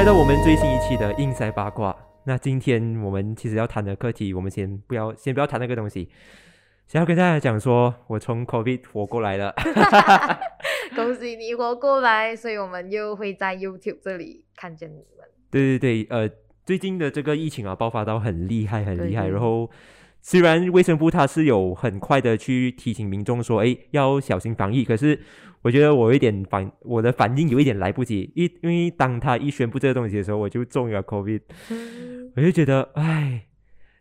来到我们最新一期的硬塞八卦。那今天我们其实要谈的课题，我们先不要先不要谈那个东西，想要跟大家讲说，我从 COVID 活过来了。恭喜你活过来，所以我们又会在 YouTube 这里看见你们。对对对，呃，最近的这个疫情啊，爆发到很厉害，很厉害。对对然后虽然卫生部它是有很快的去提醒民众说，哎，要小心防疫，可是我觉得我有一点反，我的反应有一点来不及，因因为当他一宣布这个东西的时候，我就中了 COVID，嗯。我就觉得，哎，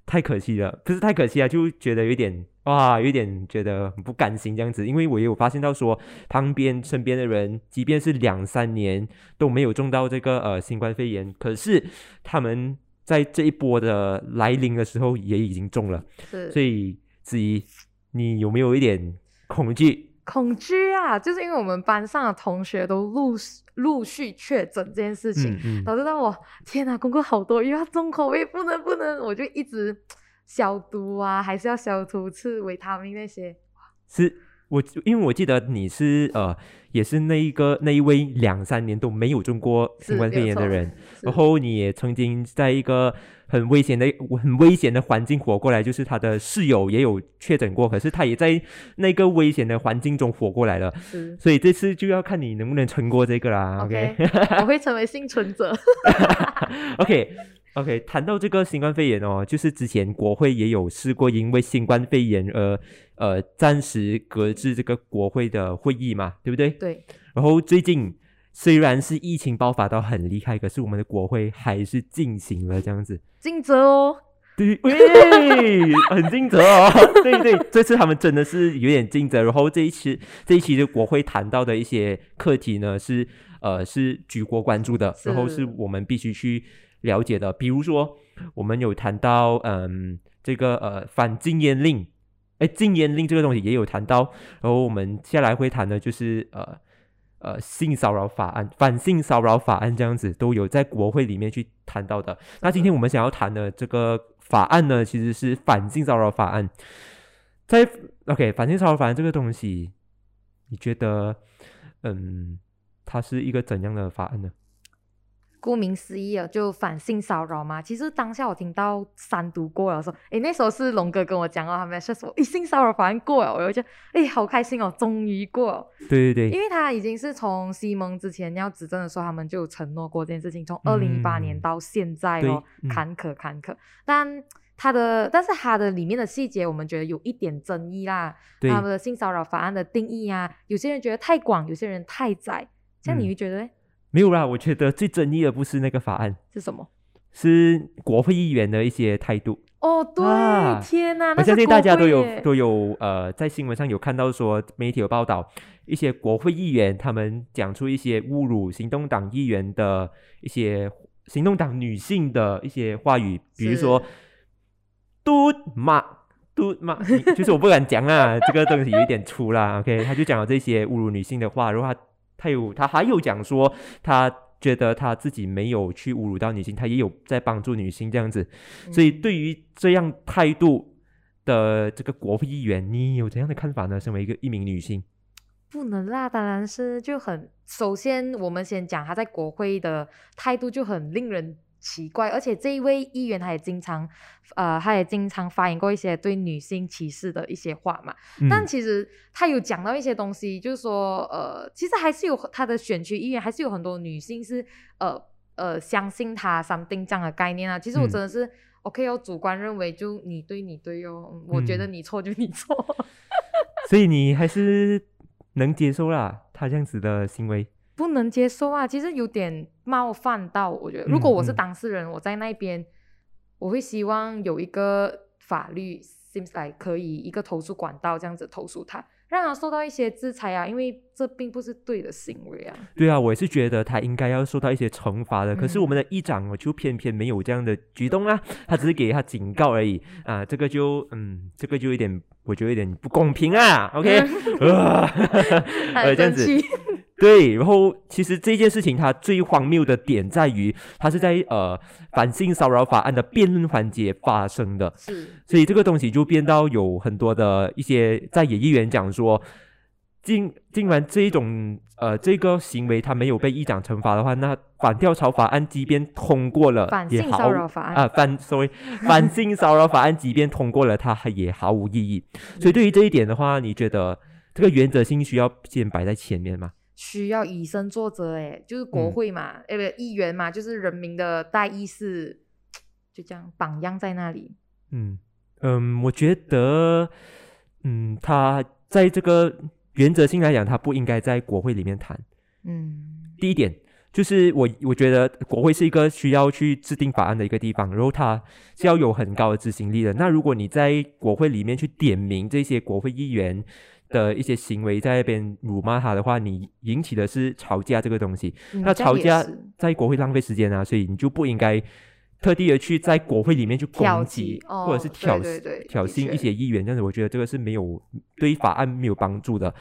太可惜了，不是太可惜啊，就觉得有点哇，有点觉得很不甘心这样子，因为我也有发现到说，旁边身边的人，即便是两三年都没有中到这个呃新冠肺炎，可是他们在这一波的来临的时候也已经中了，所以子怡，你有没有一点恐惧？恐惧啊，就是因为我们班上的同学都陆续陆续确诊这件事情，嗯嗯，导致到我天哪，功课好多，又要重口味，不能不能，我就一直消毒啊，还是要消毒吃维他命那些。是我，因为我记得你是呃，也是那一个那一位两三年都没有中过新冠肺炎的人，然后你也曾经在一个很危险的、很危险的环境活过来，就是他的室友也有确诊过，可是他也在那个危险的环境中活过来了，是所以这次就要看你能不能撑过这个啦。OK，OK 我会成为幸存者。OK OK，谈到这个新冠肺炎哦，就是之前国会也有试过因为新冠肺炎而呃暂时搁置这个国会的会议嘛，对不对？对，然后最近虽然是疫情爆发到很厉害，可是我们的国会还是进行了这样子。尽责哦。对，喂，很尽责哦。对对，这次他们真的是有点尽责。然后这一期这一期的国会谈到的一些课题呢，是呃是举国关注的，然后是是我们必须去了解的。比如说，我们有谈到嗯这个呃反禁烟令，哎禁烟令这个东西也有谈到。然后我们接下来会谈的就是呃。呃，性骚扰法案、反性骚扰法案这样子都有在国会里面去谈到的。那今天我们想要谈的这个法案呢，其实是反性骚扰法案。在 OK，反性骚扰法案这个东西，你觉得，嗯，它是一个怎样的法案呢？顾名思义啊，就反性骚扰嘛。其实当下我听到三读过了，说，诶，那时候是龙哥跟我讲哦，他们说说，诶，性骚扰法案过了，我就觉得，诶，好开心哦，终于过了。对对对，因为他已经是从西蒙之前要执政的时候，他们就有承诺过这件事情，从二零一八年嗯到现在对哦，嗯坎坷坎坷。但他的，但是他的里面的细节，我们觉得有一点争议啦。他们的性骚扰法案的定义啊，有些人觉得太广，有些人太窄。这样你嗯会觉得诶没有啦。我觉得最争议的不是那个法案，是什么？是国会议员的一些态度。哦，对，啊天哪，我相信大家都有都有呃，在新闻上有看到说，媒体有报道一些国会议员他们讲出一些侮辱行动党议员的一些行动党女性的一些话语，比如说“嘟妈”。嘟妈，就是我不敢讲啊，这个东西有一点粗啦。OK，他就讲了这些侮辱女性的话，然后他他有他还有讲说，他觉得他自己没有去侮辱到女性，他也有在帮助女性这样子。所以嗯对于这样态度的这个国会议员，你有怎样的看法呢？身为一个一名女性，不能啦，当然是就很。首先，我们先讲他在国会的态度就很令人奇怪，而且这一位议员他也经常，呃，他也经常发言过一些对女性歧视的一些话嘛。但嗯其实他有讲到一些东西，就是说，呃，其实还是有他的选区议员，还是有很多女性是，呃呃，相信他 something 这样的概念啊。其实我嗯真的是、OK 哦，主观认为就你对你对哦，嗯我觉得嗯你错就你错。所以你还是能接受啦，他这样子的行为。不能接受啊！其实有点冒犯到，我觉得，如果我是当事人，我在那边，我会希望有一个法律，seems like 可以一个投诉管道这样子投诉他，让他受到一些制裁啊，因为这并不是对的行为啊。对啊，我也是觉得他应该要受到一些惩罚的。可是我们的议长哦，就偏偏没有这样的举动啦，他只是给他警告而已啊，这个就嗯，这个就有点，我觉得有点不公平啊。OK，呃，这样子对，然后其实这件事情它最荒谬的点在于，它是在呃反性骚扰法案的辩论环节发生的，是所以这个东西就变到有很多的一些在野议员讲说，竟竟然这一种呃这个行为他没有被议长惩罚的话，那反跳槽法案即便通过了，反性也毫骚扰法案啊反 sorry 反性骚扰法案即便通过了，它也毫无意义。所以对于这一点的话，你觉得这个原则性需要先摆在前面吗？需要以身作则，哎，就是国嗯会嘛，呃、不，议员嘛，就是人民的代议士，就这样榜样在那里。嗯嗯，我觉得嗯，他在这个原则性来讲，他不应该在国会里面谈。嗯第一点就是我我觉得国会是一个需要去制定法案的一个地方，然后它是要有很高的执行力的。那如果你在国会里面去点名这些国会议员的一些行为，在那边辱骂他的话，你引起的是吵架这个东西。嗯那吵架在国会浪费时间啊，所以你就不应该特地的去在国会里面去攻击或者是挑挑衅一些议员，这样子我觉得这个是没有对法案没有帮助的。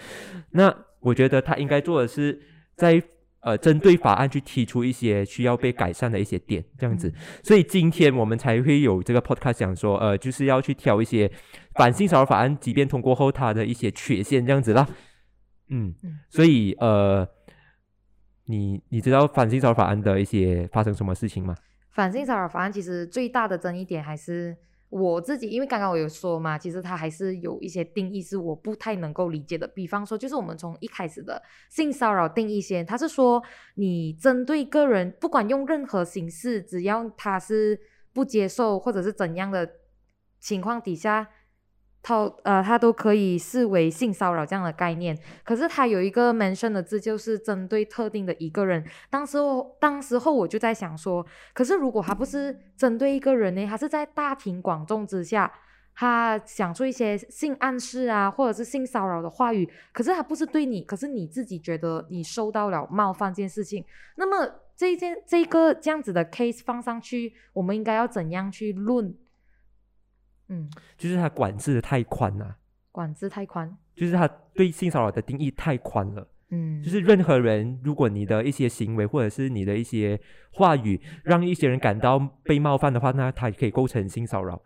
那我觉得他应该做的是在呃针对法案去提出一些需要被改善的一些点，这样子。所以今天我们才会有这个 podcast 讲说，呃，就是要去挑一些反性骚扰法案，即便通过后它的一些缺陷，这样子啦。嗯嗯，所以呃，你你知道反性骚扰法案的一些发生什么事情吗？反性骚扰法案其实最大的争议点还是我自己，因为刚刚我有说嘛，其实他还是有一些定义是我不太能够理解的。比方说，就是我们从一开始的性骚扰定义先，他是说你针对个人，不管用任何形式，只要他是不接受或者是怎样的情况底下。他呃，他都可以视为性骚扰这样的概念，可是他有一个 mention 的字，就是针对特定的一个人。当时候，当时候我就在想说，可是如果他不是针对一个人呢，他是在大庭广众之下，他讲出一些性暗示啊，或者是性骚扰的话语，可是他不是对你，可是你自己觉得你受到了冒犯这件事情，那么这一件这个这样子的 case 放上去，我们应该要怎样去论？嗯，就是他管制的太宽了、管制太宽，就是他对性骚扰的定义太宽了。嗯，就是任何人，如果你的一些行为或者是你的一些话语，让一些人感到被冒犯的话，那他也可以构成性骚扰。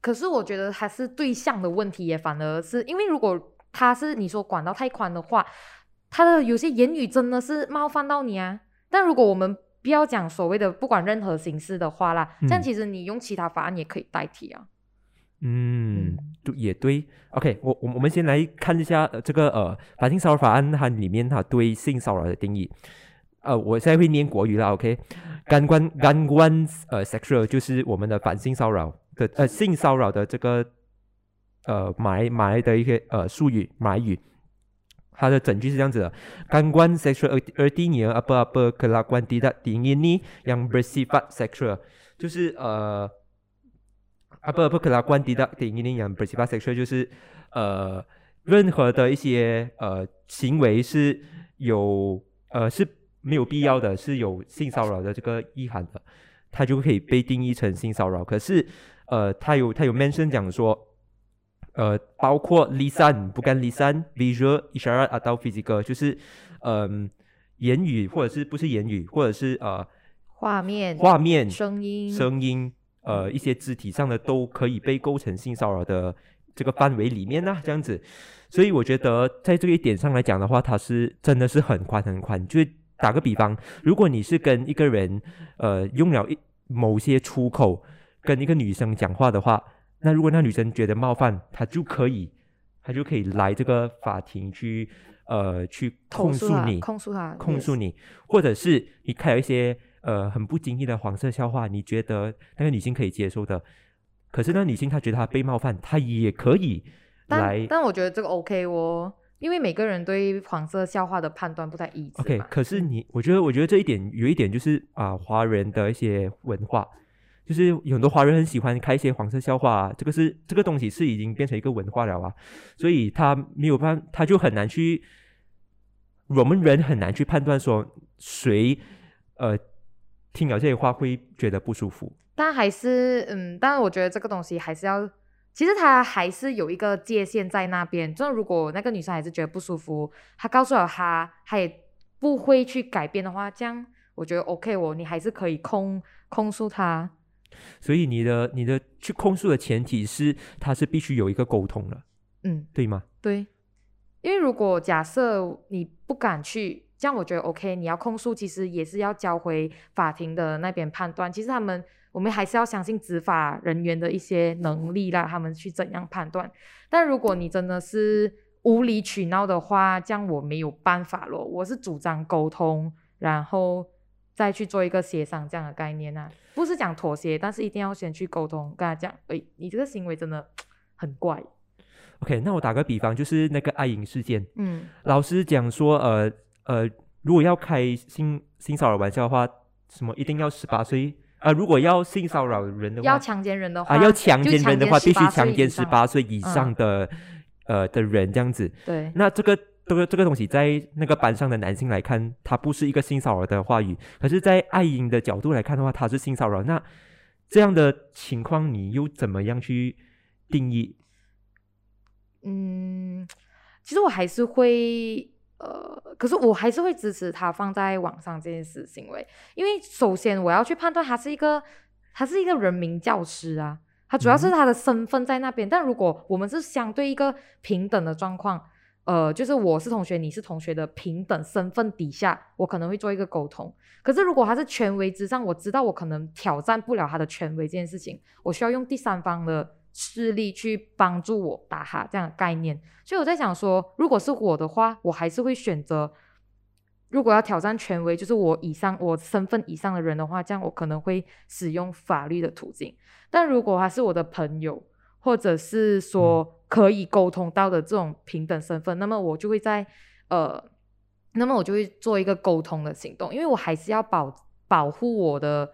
可是我觉得还是对象的问题，也反而是因为如果他是你说管到太宽的话，他的有些言语真的是冒犯到你啊。但如果我们不要讲所谓的不管任何形式的话啦，这样嗯其实你用其他法案也可以代替啊。嗯嗯，对，也对。OK，我我我们先来看一下、呃、这个呃反性骚扰法案它里面它对性骚扰的定义。呃，我现在会念国语了，OK。干官干官呃 sexual 就是我们的反性骚扰的呃性骚扰的这个呃马来马来的一些呃术语马来语。它的整句是这样子的：gangguan seksual artinya apa-apa kelakuan tidak diingini yang bersifat seksual，就是呃 apa-apa kelakuan tidak diingini yang bersifat seksual，就是呃任何的一些呃行为是有呃是没有必要的，是有性骚扰的这个意涵的，它就可以被定义成性骚扰。可是呃，它有它有 mention 讲说。呃，包括 lisan bukan lisan visual isyarat atau physical，就是嗯、言语或者是不是言语，或者是呃画面、画面、声音、声音，呃一些肢体上的都可以被构成性骚扰的这个范围里面呢、这样子。所以我觉得在这一点上来讲的话，它是真的是很宽很宽。就打个比方，如果你是跟一个人呃用了一某些出口跟一个女生讲话的话，那如果那女生觉得冒犯，她就可以，她就可以来这个法庭去呃去控诉你，控诉她，控诉 yes 你，或者是你看有一些呃很不经意的黄色笑话，你觉得那个女性可以接受的，可是那女性她觉得她被冒犯，她也可以但来但我觉得这个 OK 哦，因为每个人对黄色笑话的判断不太一致 OK。可是你，我觉得我觉得这一点有一点就是啊、华人的一些文化。就是有很多华人很喜欢开一些黄色笑话、啊，这个是这个东西是已经变成一个文化了啊，所以他没有办法，他就很难去，我们人很难去判断说谁呃听了这些话会觉得不舒服。但还是嗯，但我觉得这个东西还是要，其实它还是有一个界限在那边。就是如果那个女生还是觉得不舒服，她告诉了他，他也不会去改变的话，这样我觉得 OK 哦，你还是可以控控诉他。所以你的你的去控诉的前提是他是必须有一个沟通的，嗯，对吗？对，因为如果假设你不敢去，这样我觉得 OK，你要控诉，其实也是要交回法庭的那边判断。其实他们，我们还是要相信执法人员的一些能力啦，他们去怎样判断。但如果你真的是无理取闹的话，这样我没有办法咯。我是主张沟通，然后再去做一个协商这样的概念啊，不是讲妥协，但是一定要先去沟通，跟他讲，哎，你这个行为真的很怪。OK，那我打个比方，就是那个爱影事件，嗯老师讲说，呃呃，如果要开性性骚扰玩笑的话，什么一定要十八岁啊、如果要性骚扰人的话，要强奸人的话，啊，要强奸人的话，必须强奸十八岁以嗯上的、呃的人这样子。对，那这个这个这个东西，在那个班上的男性来看，他不是一个性骚扰的话语，可是，在爱英的角度来看的话，他是性骚扰。那这样的情况，你又怎么样去定义？嗯，其实我还是会，呃，可是我还是会支持他放在网上这件事行为，因为首先我要去判断他是一个，他是一个人民教师啊，他主要是嗯他的身份在那边，但如果我们是相对一个平等的状况。呃，就是我是同学，你是同学的平等身份底下，我可能会做一个沟通。可是如果他是权威之上，我知道我可能挑战不了他的权威这件事情，我需要用第三方的势力去帮助我打哈这样的概念。所以我在想说，如果是我的话，我还是会选择，如果要挑战权威，就是我以上我身份以上的人的话，这样我可能会使用法律的途径。但如果他是我的朋友，或者是说可以沟通到的这种平等身份，那么我就会在呃，那么我就会做一个沟通的行动，因为我还是要保保护我的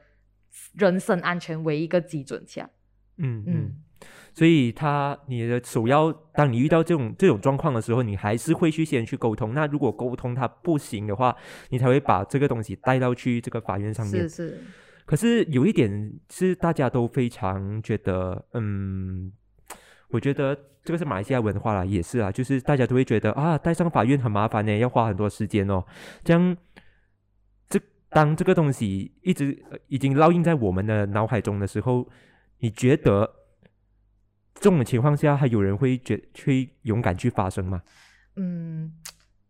人身安全为一个基准下。嗯嗯嗯。所以他你的首要，当你遇到这种这种状况的时候，你还是会去先去沟通。那如果沟通他不行的话，你才会把这个东西带到去这个法院上面是。是，可是有一点是大家都非常觉得，嗯，我觉得这个是马来西亚文化啦，也是啊，就是大家都会觉得啊，带上法院很麻烦呢，要花很多时间哦。这样，这当这个东西一直、已经烙印在我们的脑海中的时候，你觉得这种情况下还有人会觉会勇敢去发声吗？嗯，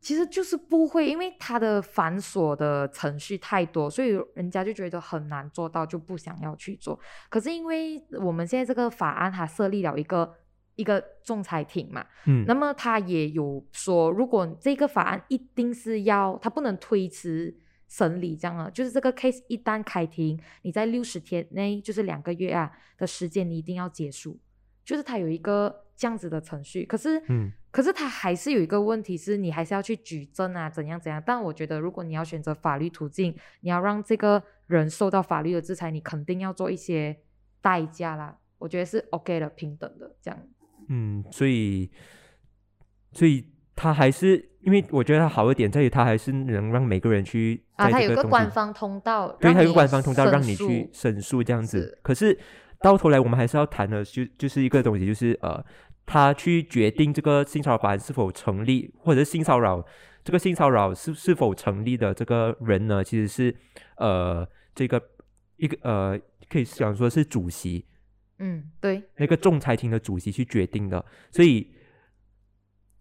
其实就是不会，因为它的繁琐的程序太多，所以人家就觉得很难做到，就不想要去做。可是因为我们现在这个法案它设立了一个一个仲裁庭嘛，嗯那么他也有说，如果这个法案一定是要，他不能推迟审理，这样啊，就是这个 case 一旦开庭，你在六十天内，就是两个月啊的时间，你一定要结束，就是它有一个这样子的程序。可是，嗯可是它还是有一个问题是，你还是要去举证啊，怎样怎样。但我觉得，如果你要选择法律途径，你要让这个人受到法律的制裁，你肯定要做一些代价啦。我觉得是 OK 的，平等的这样。嗯，所以所以他还是因为我觉得他好一点在于他还是能让每个人去啊，在它有一个官方通道，对，让你它有个官方通道申让你去申诉这样子是。可是到头来，我们还是要谈的就就是一个东西，就是呃，他去决定这个性骚扰法是否成立，或者是性骚扰这个性骚扰是是否成立的这个人呢，其实是呃这个一个呃可以想说是主席，嗯，对，那个仲裁庭的主席去决定的，所以，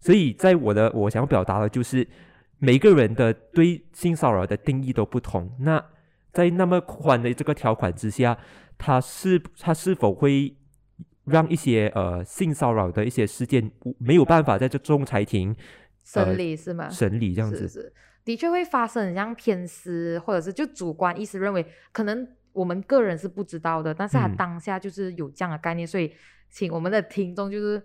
所以在我的我想表达的就是，每个人的对性骚扰的定义都不同。那在那么宽的这个条款之下，他是他是否会让一些呃性骚扰的一些事件没有办法在这仲裁庭呃审理是吗？审理这样子？是是，的确会发生很像偏私，或者是就主观意识认为，可能我们个人是不知道的，但是他嗯当下就是有这样的概念，所以请我们的听众就是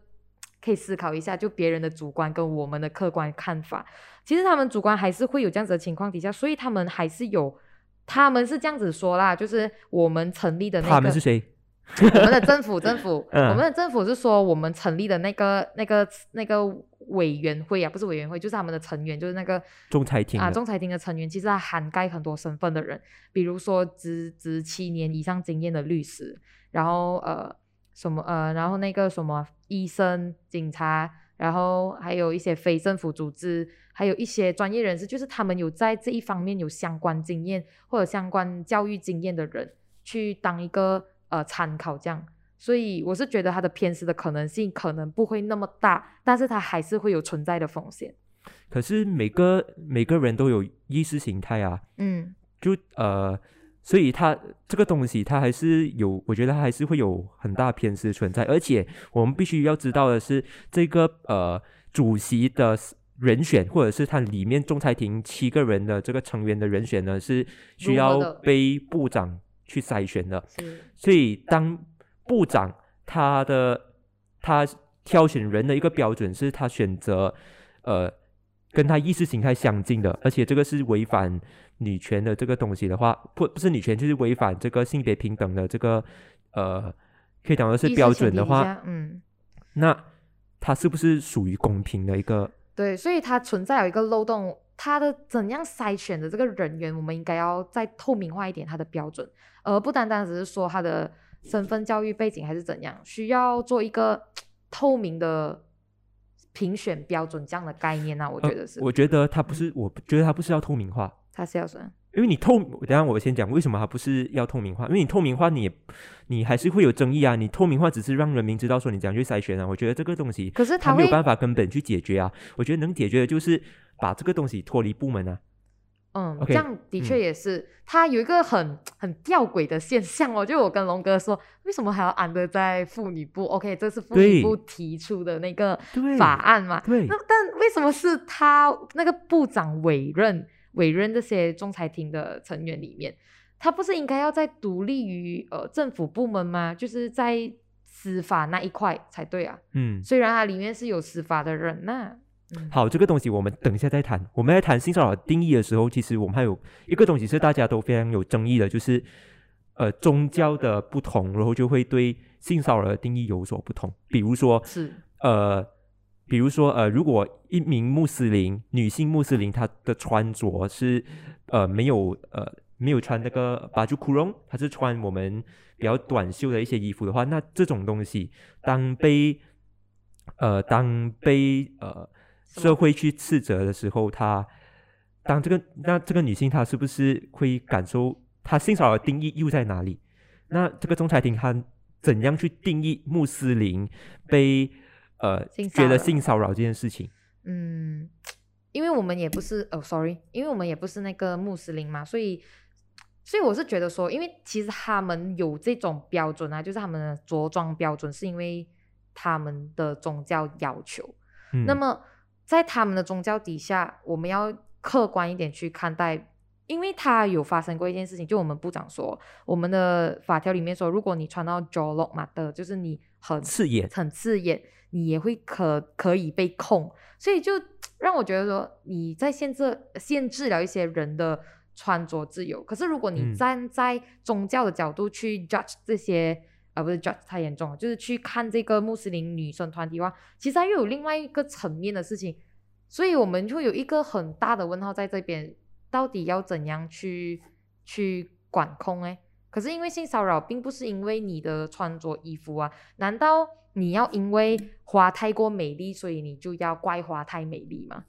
可以思考一下，就别人的主观跟我们的客观看法，其实他们主观还是会有这样子的情况底下，所以他们还是有，他们是这样子说啦，就是我们成立的那个，他们是谁？我们的政府，政府，嗯。我们的政府是说，我们成立的那个、那个、那个委员会啊，不是委员会，就是他们的成员，就是那个啊，仲裁庭啊仲裁庭的成员，其实它涵盖很多身份的人，比如说职职七年以上经验的律师，然后呃什么呃，然后那个什么医生、警察，然后还有一些非政府组织，还有一些专业人士，就是他们有在这一方面有相关经验或者相关教育经验的人，去当一个呃参考这样。所以我是觉得他的偏私的可能性可能不会那么大，但是他还是会有存在的风险。可是每个每个人都有意识形态啊，嗯就呃，所以他这个东西他还是有，我觉得他还是会有很大偏私存在，而且我们必须要知道的是，这个呃主席的人选，或者是他里面仲裁庭七个人的这个成员的人选呢，是需要被部长去筛选的。所以当部长他的他挑选人的一个标准是他选择呃跟他意识形态相近的，而且这个是违反女权的这个东西的话，不不是女权，就是违反这个性别平等的这个呃可以讲的是标准的话，嗯。那他是不是属于公平的一个？对，所以它存在有一个漏洞，它的怎样筛选的这个人员，我们应该要再透明化一点他的标准，而不单单只是说他的身份、教育背景还是怎样，需要做一个透明的评选标准这样的概念啊，我觉得是，呃我觉得他不是，我觉得他不是要透明化，他是要什么？因为你透，等下我先讲为什么它不是要透明化，因为你透明化你也你还是会有争议啊，你透明化只是让人民知道说你怎样去筛选啊，我觉得这个东西可是它会，它没有办法根本去解决啊，我觉得能解决的就是把这个东西脱离部门啊，嗯这样的确也是，它有一个很 很吊诡的现象哦，就我跟龙哥说，为什么还要安的在妇女部？OK，这是妇女部提出的那个法案嘛，对那但为什么是他那个部长委任委任这些仲裁庭的成员里面，他不是应该要在独立于呃政府部门吗？就是在司法那一块才对啊。嗯。虽然它里面是有司法的人呐、嗯，好，这个东西我们等一下再谈。我们在谈性骚扰定义的时候，其实我们还有一个东西是大家都非常有争议的，就是呃宗教的不同，然后就会对性骚扰的定义有所不同。比如说是呃，比如说呃，如果一名穆斯林女性穆斯林她的穿着是呃没有呃没有穿那个巴朱库隆，她是穿我们比较短袖的一些衣服的话，那这种东西当被呃当被呃社会去斥责的时候，她当这个那这个女性她是不是会感受她性骚扰的定义又在哪里？那这个仲裁庭他怎样去定义穆斯林被呃觉得性骚扰这件事情？嗯，因为我们也不是哦，sorry，因为我们也不是那个穆斯林嘛，所以，所以我是觉得说，因为其实他们有这种标准啊，就是他们的着装标准，是因为他们的宗教要求。嗯，那么在他们的宗教底下，我们要客观一点去看待，因为他有发生过一件事情，就我们部长说，我们的法条里面说，如果你穿到 jolok 嘛的，就是你很刺眼，很刺眼，你也会可可以被控，所以就 让我觉得说你在限制限制了一些人的穿着自由。可是如果你嗯站在宗教的角度去 judge 这些，啊不是 judge 太严重了，就是去看这个穆斯林女生团体的话，其实它又有另外一个层面的事情，所以我们就有一个很大的问号在这边，到底要怎样去去管控哎？可是因为性骚扰并不是因为你的穿着衣服啊，难道你要因为花太过美丽，所以你就要怪花太美丽吗？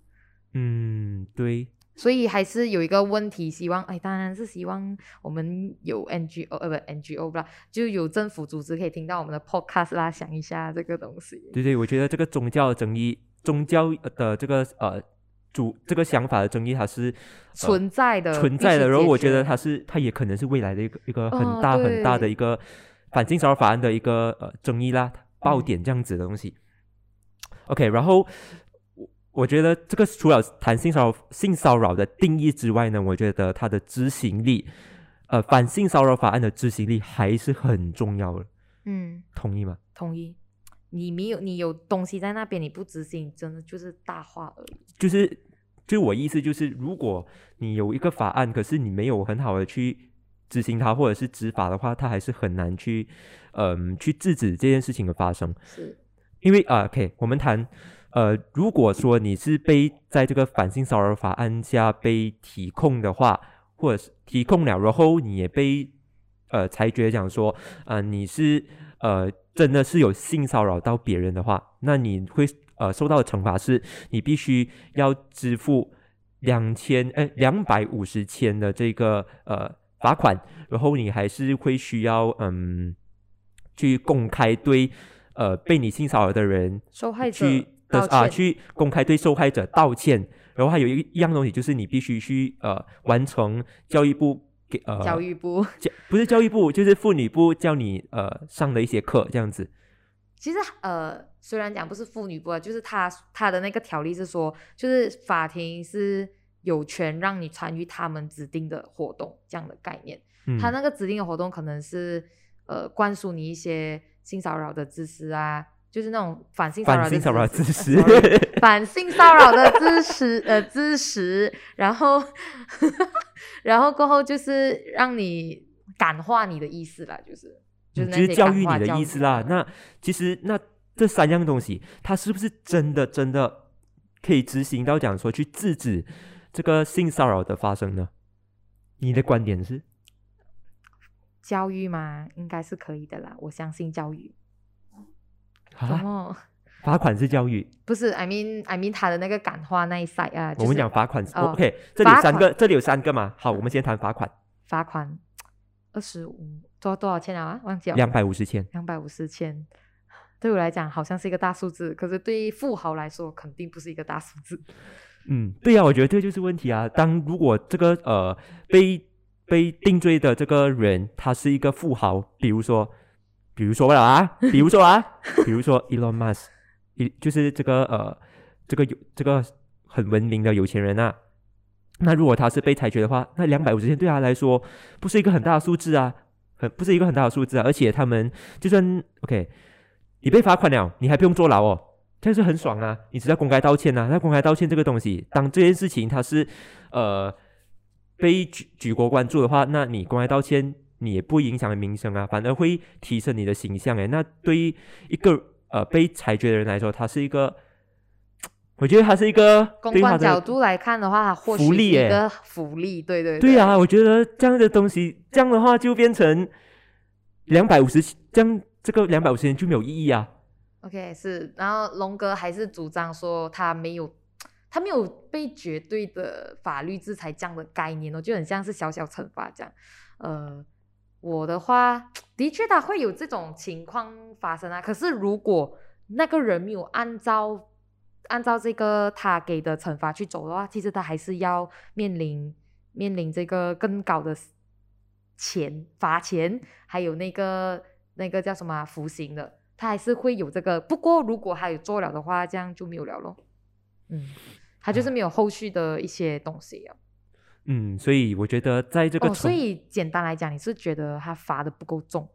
嗯，对，所以还是有一个问题，希望哎，当然是希望我们有 NGO 呃不 NGO 吧，就有政府组织可以听到我们的 podcast 啦，想一下这个东西。对对，我觉得这个宗教的争议，宗教的这个呃主这个想法的争议，它是、呃存在的，存在的。然后我觉得它它是，它也可能是未来的一个一个哦很大很大的一个反性骚扰法案的一个呃争议啦，爆点这样子的东西。OK，然后我我觉得这个除了谈性骚扰性骚扰的定义之外呢，我觉得它的执行力，呃，反性骚扰法案的执行力还是很重要的，嗯，同意吗？同意。你没有你有东西在那边，你不执行，真的就是大话而已。就是，就我意思就是，如果你有一个法案，可是你没有很好的去执行它，或者是执法的话，它还是很难去，嗯，去制止这件事情的发生。是，因为啊，OK，我们谈，呃，如果说你是被在这个反性骚扰法案下被提控的话，或者是提控了，然后你也被呃裁决讲说，呃，你是呃真的是有性骚扰到别人的话，那你会呃受到的惩罚是，你必须要支付两千哎两百五十千的这个呃罚款，然后你还是会需要嗯去公开对呃被你性骚扰的人受害者去的啊去公开对受害者道歉，然后还有一一样东西就是你必须去呃完成教育部给呃教育部。教不是教育部就是妇女部叫你呃上的一些课这样子。其实呃，虽然讲不是妇女部啊，就是他他的那个条例是说，就是法庭是有权让你参与他们指定的活动这样的概念。嗯，他那个指定的活动可能是呃灌输你一些性骚扰的知识啊，就是那种反性骚扰性骚扰知识 反性骚扰的知识呃知识，然后然后过后就是让你感化你的意思啦，就是就是教育你的意思啦。那其实那这三样东西，它是不是真的真的可以执行到讲说去制止这个性骚扰的发生呢？你的观点是？教育嘛，应该是可以的啦，我相信教育。么？罚款是教育，不是，I mean I mean 他的那个感化那一 side 啊，就是我们讲罚款 OK，这里有三个，这里有三个嘛。好，我们先谈罚款，罚款二十五多多少钱啊？忘记了，两百五十千。两百五十千。对我来讲好像是一个大数字，可是对于富豪来说肯定不是一个大数字。嗯，对呀、我觉得这就是问题啊。当如果这个呃被被定罪的这个人他是一个富豪，比如说，比如说了啊，比如说啊，比如说 Elon Musk，一就是这个呃这个有这个很文明的有钱人啊。那如果他是被裁决的话，那两百五十天对他来说不是一个很大的数字啊，很不是一个很大的数字啊。而且他们就算 OK，你被罚款了，你还不用坐牢哦。这是很爽啊！你只要公开道歉呐、那公开道歉这个东西，当这件事情他是呃被举举国关注的话，那你公开道歉，你也不影响名声啊，反而会提升你的形象诶。那对于一个呃被裁决的人来说，他是一个，我觉得他是一个公关角度来看的话，它或许是福利耶一个福利，对对对啊，我觉得这样的东西，这样的话就变成两百五十，这样这个两百五十元就没有意义啊。OK，是，然后龙哥还是主张说他没有，他没有被绝对的法律制裁这样的概念哦，就很像是小小惩罚这样。呃，我的话，的确他会有这种情况发生啊。可是如果那个人没有按照按照这个他给的惩罚去走的话，其实他还是要面临面临这个更高的钱罚钱，还有那个那个叫什么啊服刑的。他还是会有这个，不过如果他有做了的话，这样就没有了咯。嗯，他就是没有后续的一些东西啊。嗯，所以我觉得在这个哦，所以简单来讲，你是觉得他罚的不够重？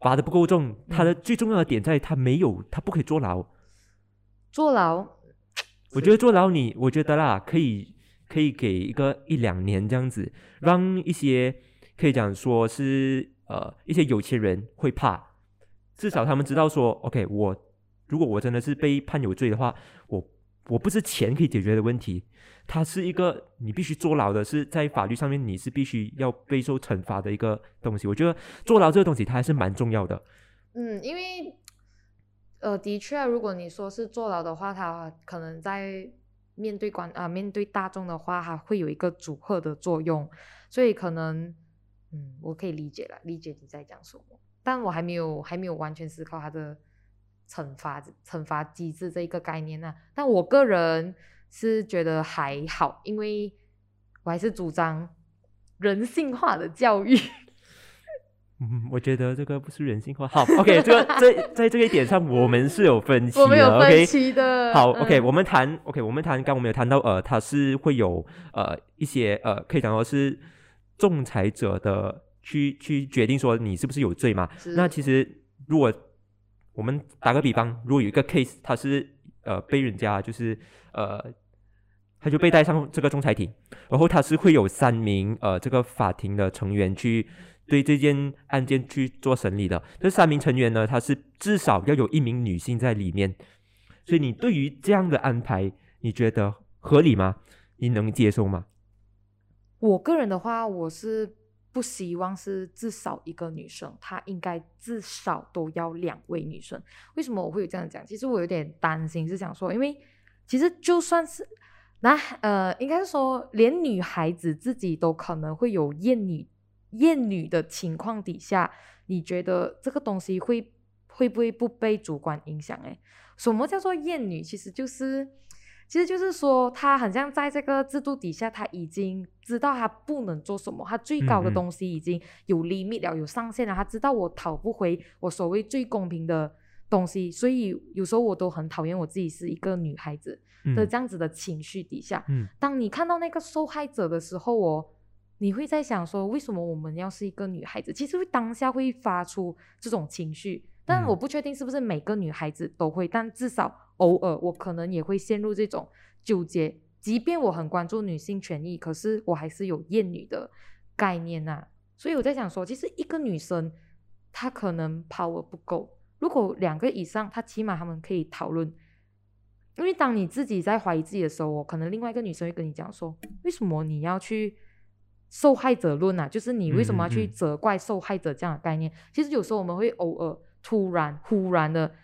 罚的不够重，他的嗯最重要的点在于他没有，他不可以坐牢。坐牢？我觉得坐牢你，我觉得啦，可以可以给一个一两年这样子，让一些可以讲说是呃一些有钱人会怕，至少他们知道说，OK，我如果我真的是被判有罪的话，我我不是钱可以解决的问题，它是一个你必须坐牢的，是在法律上面你是必须要备受惩罚的一个东西。我觉得坐牢这个东西它还是蛮重要的。嗯，因为呃，的确，如果你说是坐牢的话，他可能在面对观啊、面对大众的话，还会有一个阻吓的作用，所以可能嗯，我可以理解了，理解你在讲什么，但我还没有还没有完全思考它的惩罚惩罚机制这一个概念呢、但我个人是觉得还好，因为我还是主张人性化的教育。嗯，我觉得这个不是人性化。好，OK，这个在在这个一点上，我们是有分歧的。我们有分 OK，歧的。好，OK，嗯我们谈，OK，我们谈，刚刚我们有谈到，呃，它是会有呃一些呃，可以讲说是仲裁者的去去决定说你是不是有罪嘛。那其实如果我们打个比方，如果有一个 case，他是呃被人家就是呃，他就被带上这个仲裁庭，然后他是会有三名呃这个法庭的成员去对这件案件去做审理的。这三名成员呢，他是至少要有一名女性在里面。所以你对于这样的安排，你觉得合理吗？你能接受吗？我个人的话，我是不希望是至少一个女生，她应该至少都要两位女生。为什么我会有这样讲？其实我有点担心，是想说，因为其实就算是那呃，应该是说，连女孩子自己都可能会有厌女厌女的情况底下，你觉得这个东西会会不会不被主观影响？诶，什么叫做厌女？其实就是。其实就是说，他好像在这个制度底下，他已经知道他不能做什么，他最高的东西已经有 limit 了，有上限了。他知道我讨不回我所谓最公平的东西，所以有时候我都很讨厌我自己是一个女孩子的这样子的情绪底下。当你看到那个受害者的时候，哦，你会在想说，为什么我们要是一个女孩子？其实当下会发出这种情绪，但我不确定是不是每个女孩子都会，但至少。偶尔我可能也会陷入这种纠结，即便我很关注女性权益，可是我还是有厌女的概念呐。所以我在想说，其实一个女生她可能 power 不够，如果两个以上，她起码他们可以讨论。因为当你自己在怀疑自己的时候，可能另外一个女生会跟你讲说，为什么你要去受害者论啊？就是你为什么要去责怪受害者这样的概念？其实有时候我们会偶尔突然忽然的。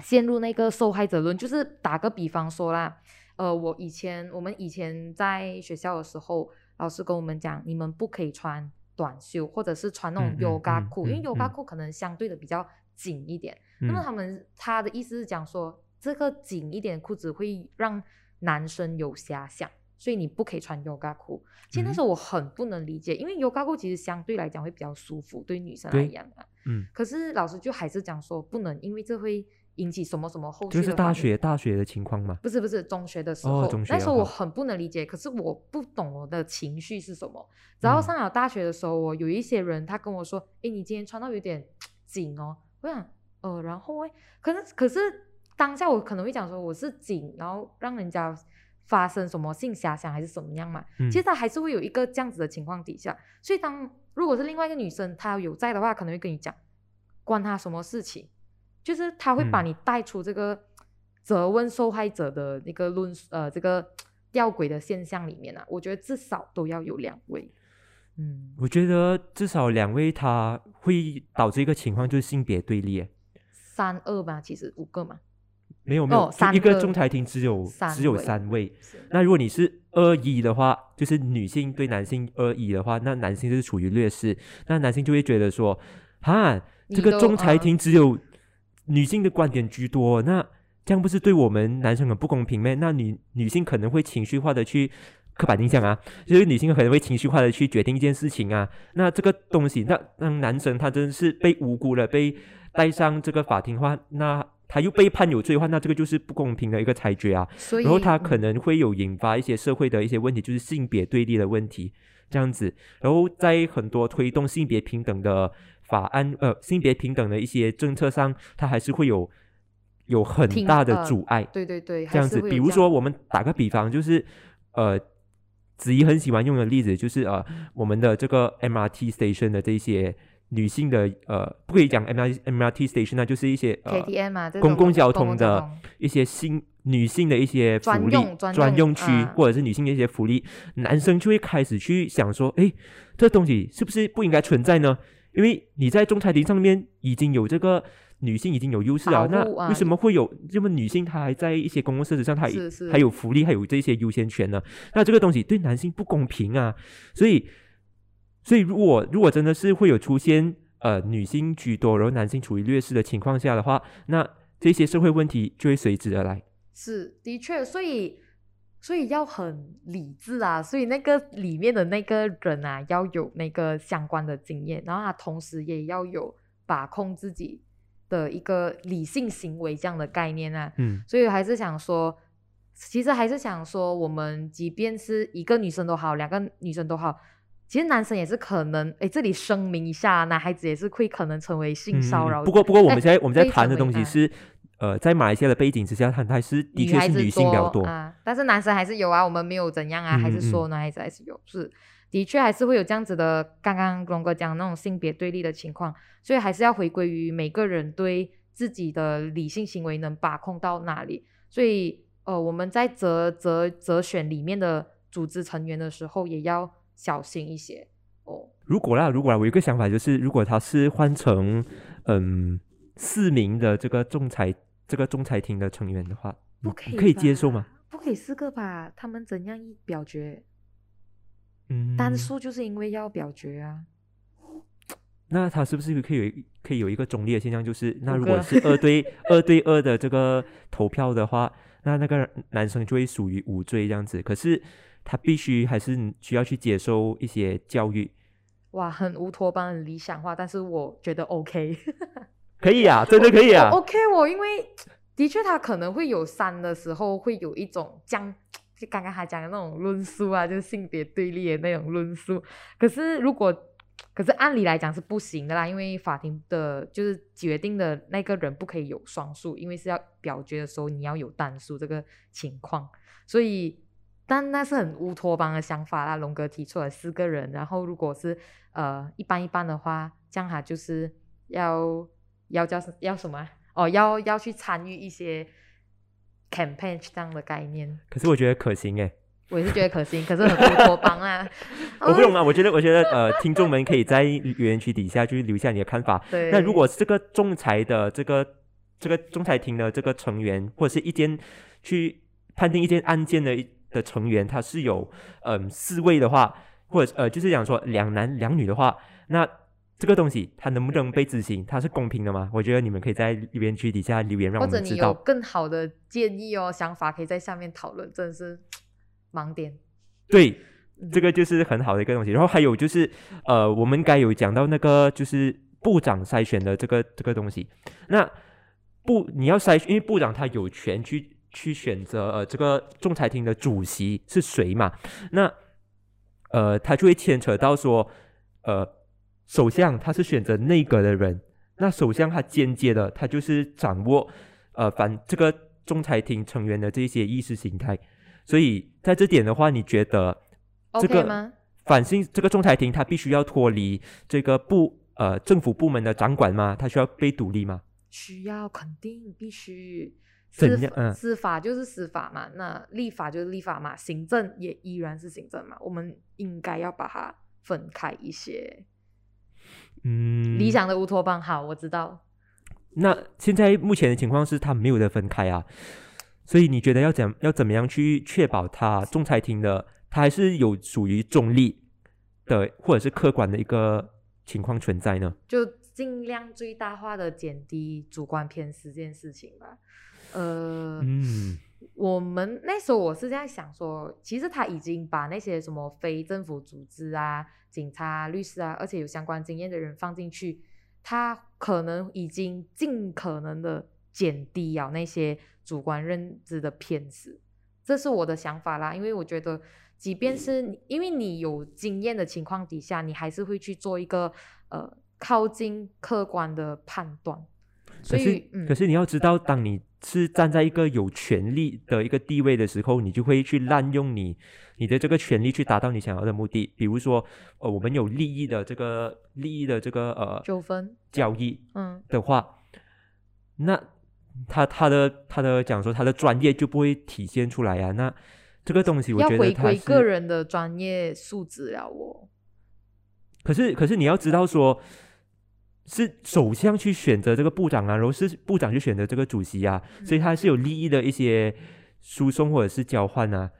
陷入那个受害者论，就是打个比方说啦，呃，我以前我们以前在学校的时候，老师跟我们讲，你们不可以穿短袖，或者是穿那种 yoga 裤，因为 yoga 裤可能相对的比较紧一点。那么他们他的意思是讲说，这个紧一点的裤子会让男生有遐想，所以你不可以穿 yoga 裤。其实那时候我很不能理解，因为 yoga 裤其实相对来讲会比较舒服，对女生来讲啊。嗯。可是老师就还是讲说不能，因为这会。引起什么什么后续？就是大学大学的情况吗？不是不是中学的时候，那时候我很不能理解，可是我不懂我的情绪是什么。然后上了大学的时候，我有一些人他跟我说：“哎，你今天穿到有点紧哦。”我想，呃，然后哎，可是可是当下我可能会讲说我是紧，然后让人家发生什么性遐想还是什么样嘛？其实他还是会有一个这样子的情况底下，所以当如果是另外一个女生她有在的话，可能会跟你讲，关她什么事情？就是他会把你带出这个责问受害者的那个论呃这个吊诡的现象里面啊，我觉得至少都要有两位。嗯，我觉得至少两位，他会导致一个情况就是性别对立。三二吧，其实五个嘛。没有没有，一个仲裁庭只有只有三位。那如果你是二一的话，就是女性对男性二一的话，那男性就是处于劣势。那男性就会觉得说，哈，这个仲裁庭只有。女性的观点居多，那这样不是对我们男生很不公平吗？那女女性可能会情绪化的去刻板印象啊，就是女性可能会情绪化的去决定一件事情啊。那这个东西，那让男生他真的是被无辜了，被带上这个法庭的话，那他又被判有罪的话，那这个就是不公平的一个裁决啊。然后他可能会有引发一些社会的一些问题，就是性别对立的问题，这样子。然后在很多推动性别平等的。法案呃，性别平等的一些政策上，它还是会有有很大的阻碍。对对对，这样子。比如说，我们打个比方，就是呃，子怡很喜欢用的例子，就是呃，我们的这个 MRT station 的这些女性的呃，不可以讲 MRT MRT station，那就是一些 KTM 啊，公共交通的一些新女性的一些福利专用区，或者是女性的一些福利，男生就会开始去想说，哎，这东西是不是不应该存在呢？因为你在仲裁庭上面已经有这个女性已经有优势啊，那为什么会有这么女性她还在一些公共设施上，她还有福利，还有这些优先权呢？那这个东西对男性不公平啊！所以，所以如果如果真的是会有出现呃女性居多，然后男性处于劣势的情况下的话，那这些社会问题就会随之而来。是的确，所以。所以要很理智啊，所以那个里面的那个人啊，要有那个相关的经验，然后他同时也要有把控自己的一个理性行为这样的概念啊。嗯，所以还是想说，其实还是想说，我们即便是一个女生都好，两个女生都好，其实男生也是可能，哎，这里声明一下，男孩子也是会可能成为性骚扰。不过，不过我们现在我们在谈的东西是。呃，在马来西亚的背景之下，他还是的确是女性比较多啊，但是男生还是有啊。我们没有怎样啊，还是说男孩子还是有，是的确还是会有这样子的。刚刚龙哥讲那种性别对立的情况，所以还是要回归于每个人对自己的理性行为能把控到哪里。所以，呃，我们在择择择选里面的组织成员的时候，也要小心一些哦。如果啦，如果啦，我有个想法就是，如果他是换成嗯四名的这个仲裁。这个仲裁庭的成员的话，不可以可以接受吗？不可以四个吧？他们怎样一表决？嗯，单数就是因为要表决啊。那他是不是可以有可以有一个中立的现象，就是那如果是二对二对二的这个投票的话，那那个男生就会属于无罪这样子。可是他必须还是需要去接受一些教育，哇，很乌托邦、很理想化，但是我觉得 OK。可以啊，真的可以啊我。OK，我因为的确他可能会有三的时候会有一种将，就刚刚他讲的那种论述啊，就是性别对立的那种论述。可是如果，可是按理来讲是不行的啦，因为法庭的就是决定的那个人不可以有双数，因为是要表决的时候你要有单数这个情况，所以。但那是很乌托邦的想法啦，龙哥提出了四个人，然后如果是呃一般一般的话，这样哈就是要要叫什要什么啊？哦，要要去参与一些 campaign 这样的概念，可是我觉得可行诶，我也是觉得可行，可是很乌托邦啊。我不懂啊，我觉得我觉得呃，听众们可以在留言区底下去留下你的看法。对，那如果是这个仲裁的这个这个仲裁庭的这个成员，或者是一间去判定一件案件的一的成员，他是有嗯四位的话，或者呃就是讲说两男两女的话，那这个东西它能不能被执行，它是公平的吗？我觉得你们可以在留言区底下留言，让或者你有我们知道。更好的建议哦、想法，可以在下面讨论，真的是盲点。对，嗯这个就是很好的一个东西。然后还有就是，呃，我们该有讲到那个就是部长筛选的这个这个东西。那部你要筛选，因为部长他有权去去选择呃这个仲裁庭的主席是谁嘛？那呃他就会牵扯到说，呃，首相他是选择内阁的人，那首相他间接的他就是掌握呃反这个仲裁庭成员的这些意识形态。所以在这点的话，你觉得这个吗？反性这个仲裁庭他必须要脱离这个部呃政府部门的掌管吗？他需要被独立吗？需要肯定必须。司法怎样嗯司法就是司法嘛，那立法就是立法嘛，行政也依然是行政嘛，我们应该要把它分开一些。嗯，理。想的乌托邦，好，我知道。那现在目前的情况是他没有的分开啊，所以你觉得要怎要怎么样去确保他仲裁庭的他还是有属于中立的或者是客观的一个情况存在呢？就尽量最大化的减低主观偏私这件事情吧。呃，嗯我们那时候我是这样想说，其实他已经把那些什么非政府组织啊、警察、律师啊，而且有相关经验的人放进去，他可能已经尽可能的减低了那些主观认知的偏私，这是我的想法啦。因为我觉得，即便是你因为你有经验的情况底下，你还是会去做一个呃靠近客观的判断。所可是以，嗯可，是你要知道，当你是站在一个有权利的一个地位的时候，你就会去滥用你你的这个权利去达到你想要的目的。比如说，呃，我们有利益的这个利益的这个呃纠纷，交易嗯。的话，那他他的他的讲说他的专业就不会体现出来啊。那这个东西，我觉得他个人的专业素质了哦。可是，可是你要知道说，是首相去选择这个部长啊，然后是部长去选择这个主席啊，所以他是有利益的一些输送或者是交换啊。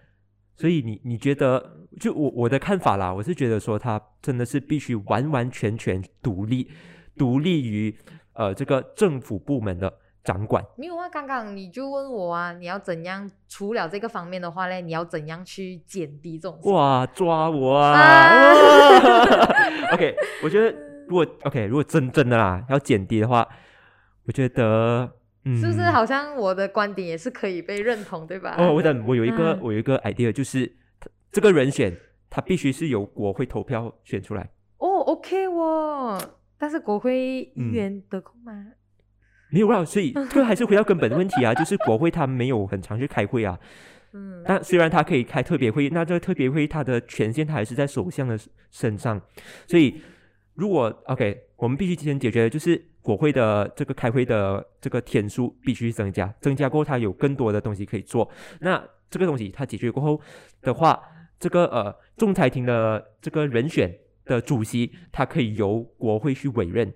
所以你你觉得，就我我的看法啦，我是觉得说他真的是必须完完全全独立，独立于呃这个政府部门的掌管。没有啊，刚刚你就问我啊，你要怎样？除了这个方面的话呢，你要怎样去减低这种？哇，抓我啊！OK，我觉得如果 OK，如果真正的啦，要减低的话，我觉得嗯，是不是好像我的观点也是可以被认同，对吧？哦，我等我有一个、嗯我有一个 idea，就是这个人选他必须是由国会投票选出来。哦，OK 哦，但是国会议嗯员得空吗？没有啊，所以这还是回到根本的问题啊，就是国会他没有很常去开会啊。嗯，但虽然他可以开特别会议，那这个特别会议他的权限他还是在首相的身上，所以如果 OK，我们必须提前解决的就是国会的这个开会的这个天数必须增加，增加过后他有更多的东西可以做。那这个东西他解决过后的话，这个呃仲裁庭的这个人选的主席，他可以由国会去委任。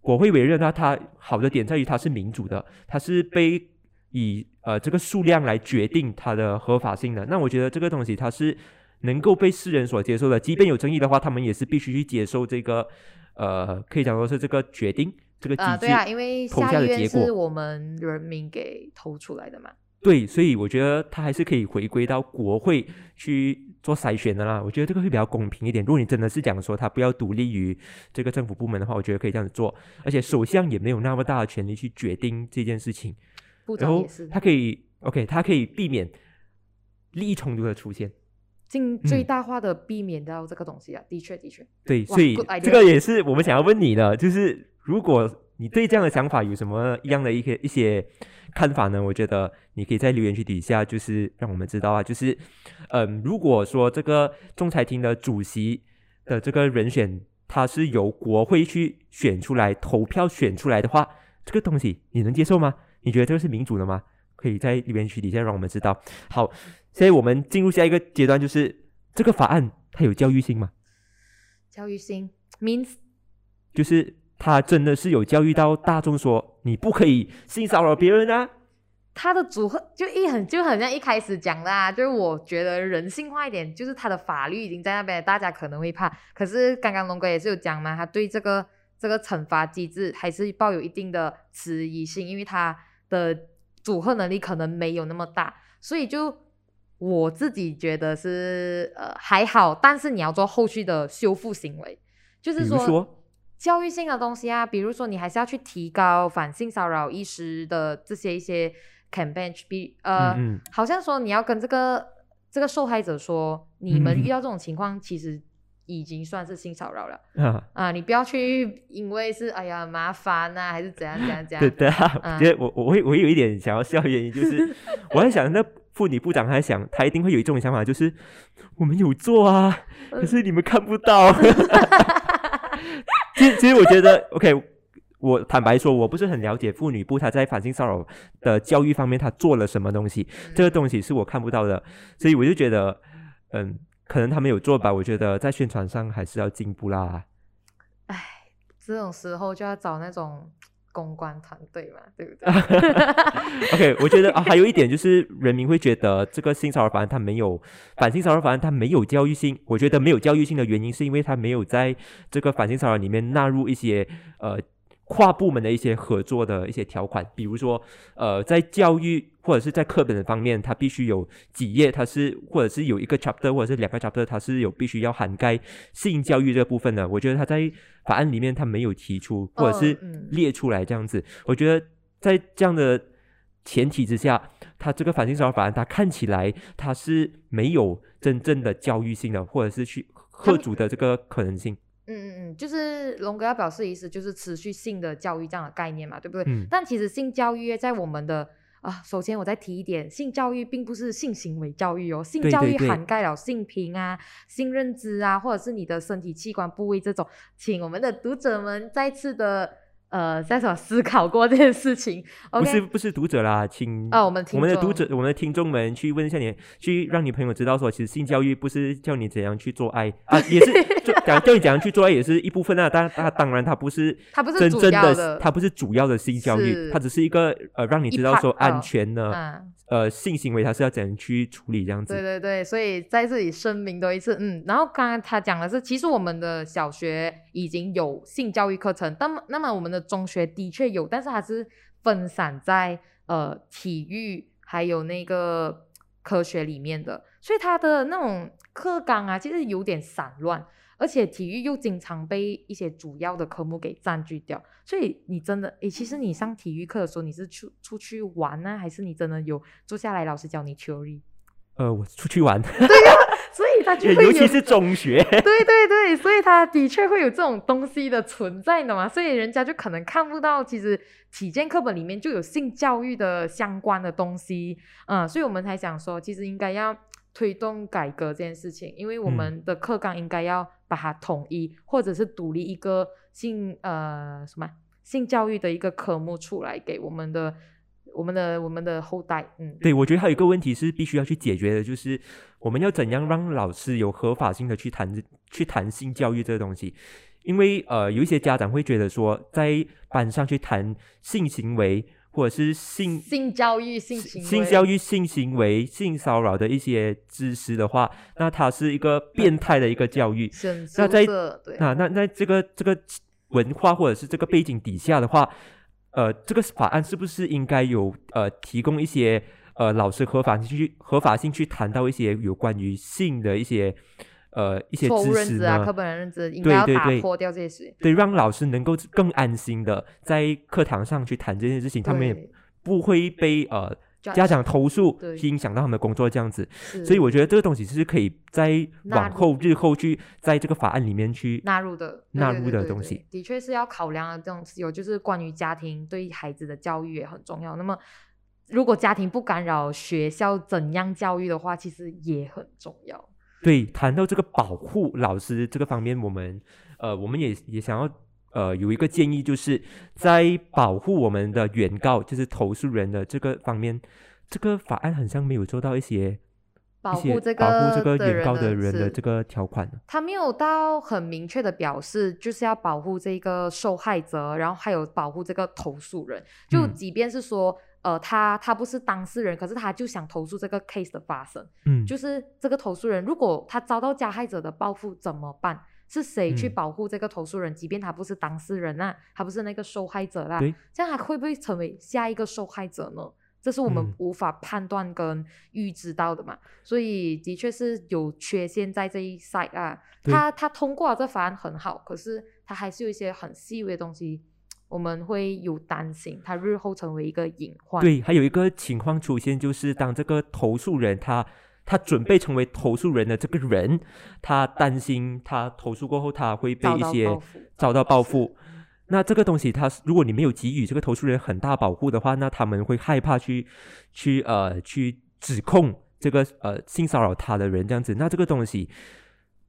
国会委任呢，它好的点在于它是民主的，它是被以呃这个数量来决定它的合法性的。那我觉得这个东西它是能够被世人所接受的，即便有争议的话，他们也是必须去接受这个呃，可以讲说是这个决定这个机制。啊，对啊，因为投下的结果是我们人民给投出来的嘛。对，所以我觉得他还是可以回归到国会去做筛选的啦。我觉得这个会比较公平一点。如果你真的是讲说他不要独立于这个政府部门的话，我觉得可以这样子做。而且首相也没有那么大的权利去决定这件事情，部然后他可以 OK，他可以避免利益冲突的出现。尽最嗯大化的避免掉这个东西啊。的确，的确，对，所以这个也是我们想要问你的，就是如果你对这样的想法有什么一样的一些一些看法呢？我觉得你可以在留言区底下就是让我们知道啊，就是嗯，如果说这个仲裁庭的主席的这个人选他是由国会去选出来投票选出来的话，这个东西你能接受吗？你觉得这个是民主的吗？可以在留言区底下让我们知道。好，现在我们进入下一个阶段，就是这个法案它有教育性吗？教育性 means 就是他真的是有教育到大众说你不可以性骚扰别人啊。它的组合就一很就很像一开始讲的啊，就是我觉得人性化一点，就是它的法律已经在那边，大家可能会怕。可是刚刚龙哥也是有讲嘛，他对这个这个惩罚机制还是抱有一定的迟疑性，因为他的组合能力可能没有那么大，所以就我自己觉得是呃还好，但是你要做后续的修复行为，就是说教育性的东西啊，比如说你还是要去提高反性骚扰意识的这些一些 campaign，比呃，嗯嗯。好像说你要跟这个这个受害者说，你们嗯遇到这种情况，其实已经算是性骚扰了啊，啊，你不要去因为是哎呀麻烦呐、还是怎样怎样怎样，对对啊，嗯。我觉得我我会我会有一点想要笑的原因就是，我在想那妇女部长还在想他一定会有一种想法，就是我们有做啊，可是你们看不到。其实其实我觉得 OK。我坦白说，我不是很了解妇女部她在反性骚扰的教育方面，她做了什么东西。这个东西是我看不到的，所以我就觉得，嗯，可能他们有做吧。我觉得在宣传上还是要进步啦。唉，这种时候就要找那种公关团队嘛，对不对？OK，我觉得啊，还有一点就是人民会觉得这个性骚扰法案它没有反性骚扰法案它没有教育性。我觉得没有教育性的原因是因为它没有在这个反性骚扰里面纳入一些呃跨部门的一些合作的一些条款，比如说呃在教育或者是在课本的方面，它必须有几页，它是或者是有一个 chapter 或者是两个 chapter，它是有必须要涵盖性教育这部分的。我觉得它在法案里面它没有提出或者是嗯列出来这样子。我觉得在这样的前提之下，它这个反性骚扰法案，它看起来它是没有真正的教育性的，或者是去贺阻的这个可能性。嗯嗯嗯，就是龙哥要表示的意思就是持续性的教育这样的概念嘛，对不对？嗯但其实性教育在我们的啊，首先我再提一点，性教育并不是性行为教育哦，性教育涵盖了性平啊、性认知啊，或者是你的身体器官部位这种，请我们的读者们再次的呃，在什么思考过这件事情不是不是读者啦，请啊，我们听我们的读者、我们的听众们去问一下你，去让你朋友知道说，其实性教育不是叫你怎样去做爱 啊，也是就讲叫你怎样去做爱也是一部分啊。但它当然它不是它不是主真正的它不是主要的性教育，是它只是一个呃让你知道说安呃全的、嗯。呃性行为它是要怎样去处理这样子。对对对，所以在这里声明多一次，嗯，然后刚刚他讲的是，其实我们的小学已经有性教育课程，那么那么我们的中学的确有，但是它是分散在呃体育还有那个科学里面的，所以它的那种课纲啊，其实有点散乱。而且体育又经常被一些主要的科目给占据掉，所以你真的诶，其实你上体育课的时候，你是出出去玩呢、还是你真的有坐下来老师教你 theory？呃，我出去玩，所以他就会有，尤其是中学。对对对，所以他的确会有这种东西的存在的嘛，所以人家就可能看不到，其实体健课本里面就有性教育的相关的东西，嗯，所以我们才想说，其实应该要推动改革这件事情，因为我嗯。们的课纲应该要把它统一，或者是独立一个性呃什么性教育的一个科目出来给我们的我们的我们的后代，嗯，对，我觉得还有一个问题是必须要去解决的，就是我们要怎样让老师有合法性的去谈去谈性教育这个东西。因为呃，有一些家长会觉得说，在班上去谈性行为或者是性性教育、性行、性教育、性行为、性骚扰的一些知识的话，那它是一个变态的一个教育。那在那那那这个这个文化或者是这个背景底下的话，呃，这个法案是不是应该有呃提供一些呃老师合法性去合法性去谈到一些有关于性的一些呃一些错误知识认知啊、呢刻？板认知，应该要对对对打破掉这些事。对，让老师能够更安心的在课堂上去谈这件事情，他们也不会被呃家长投诉影响到他们的工作这样子。所以我觉得这个东西是可以在往后日后去在这个法案里面去纳入的纳入的东西的确是要考量的这种有就是关于家庭对孩子的教育也很重要。那么，如果家庭不干扰学校怎样教育的话，其实也很重要。对，谈到这个保护老师这个方面，我们呃，我们也也想要呃有一个建议，就是在保护我们的原告，就是投诉人的这个方面，这个法案好像没有做到一些保护这个保护这个原告的人的这个条款呢。他没有到很明确的表示，就是要保护这个受害者，然后还有保护这个投诉人。就嗯即便是说，呃，他他不是当事人，可是他就想投诉这个 case 的发生。嗯，就是这个投诉人，如果他遭到加害者的报复怎么办？是谁去嗯保护这个投诉人？即便他不是当事人啊，他不是那个受害者啦，对这样他会不会成为下一个受害者呢？这是我们嗯无法判断跟预知到的嘛，所以的确是有缺陷在这一 side 啊。他他通过了这法案很好，可是他还是有一些很细微的东西，我们会有担心，他日后成为一个隐患。对，还有一个情况出现，就是当这个投诉人他他准备成为投诉人的这个人，他担心他投诉过后他会被一些遭到报复。那这个东西，它是如果你没有给予这个投诉人很大保护的话，那他们会害怕去去呃去指控这个呃性骚扰他的人这样子。那这个东西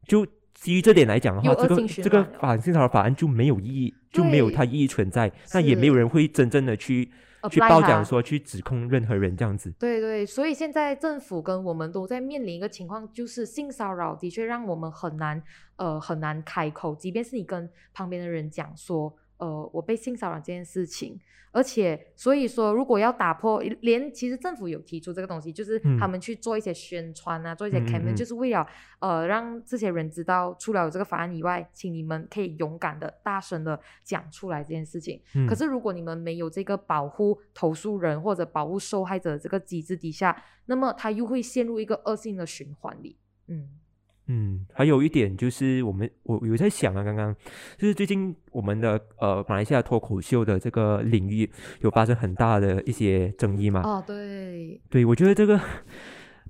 就基于这点来讲的话，这个这个性循环了反性骚扰法案就没有意义，就没有它意义存在。那也没有人会真正的去去褒奖说去指控任何人这样子。对对，所以现在政府跟我们都在面临一个情况，就是性骚扰的确让我们很难呃很难开口，即便是你跟旁边的人讲说，呃，我被性骚扰这件事情，而且所以说如果要打破，连其实政府有提出这个东西，就是嗯。他们去做一些宣传啊，做一些 campaign，、嗯。就是为了呃让这些人知道，除了有这个法案以外，请你们可以勇敢的、大声的讲出来这件事情。嗯，可是如果你们没有这个保护投诉人或者保护受害者的这个机制底下，那么他又会陷入一个恶性的循环里。嗯，嗯，还有一点就是我们我有在想啊，刚刚就是最近我们的呃马来西亚脱口秀的这个领域有发生很大的一些争议嘛？哦，对，对，我觉得这个，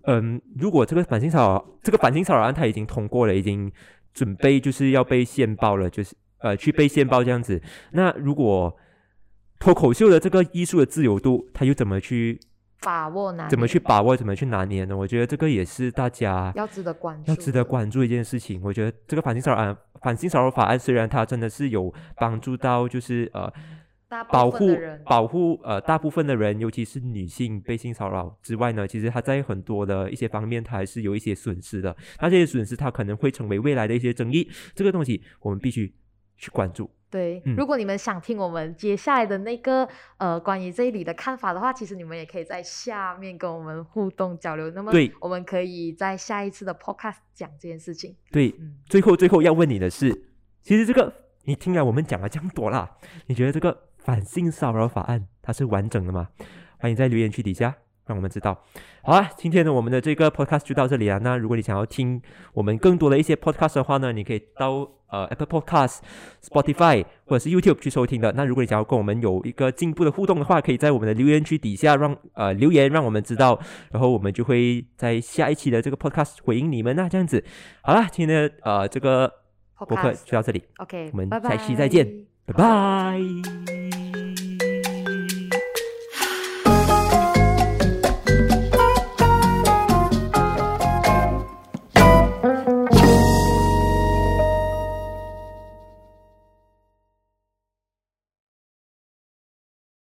嗯，如果这个反性骚扰这个反性骚扰案它已经通过了，已经准备就是要被限报了，就是呃去被限报这样子，那如果脱口秀的这个艺术的自由度，它又怎么去把握拿怎么去把握，怎么去拿捏呢？我觉得这个也是大家要值得关注，要值得。关注一件事情。我觉得这个反性骚扰案，反性骚扰法案虽然它真的是有帮助到，就是呃保护保护呃大部分的人，尤其是女性被性骚扰之外呢，其实它在很多的一些方面，它还是有一些损失的。那这些损失，它可能会成为未来的一些争议。这个东西我们必须去关注。对，嗯如果你们想听我们接下来的那个呃关于这里的看法的话，其实你们也可以在下面跟我们互动交流。那么对我们可以在下一次的 podcast 讲这件事情。对，嗯，最后最后要问你的是，其实这个你听了我们讲了这样多啦，你觉得这个反性骚扰法案它是完整的吗？欢迎在留言区底下让我们知道。好啊，今天呢我们的这个 podcast 就到这里啊。那如果你想要听我们更多的一些 podcast 的话呢，你可以到呃 Apple Podcast、Spotify 或者是 YouTube 去收听的。那如果你想要跟我们有一个进步的互动的话，可以在我们的留言区底下让呃留言让我们知道，然后我们就会在下一期的这个 podcast 回应你们啊，这样子。好啦，今天的呃这个播客就到这里，OK，我们下期再见拜拜拜。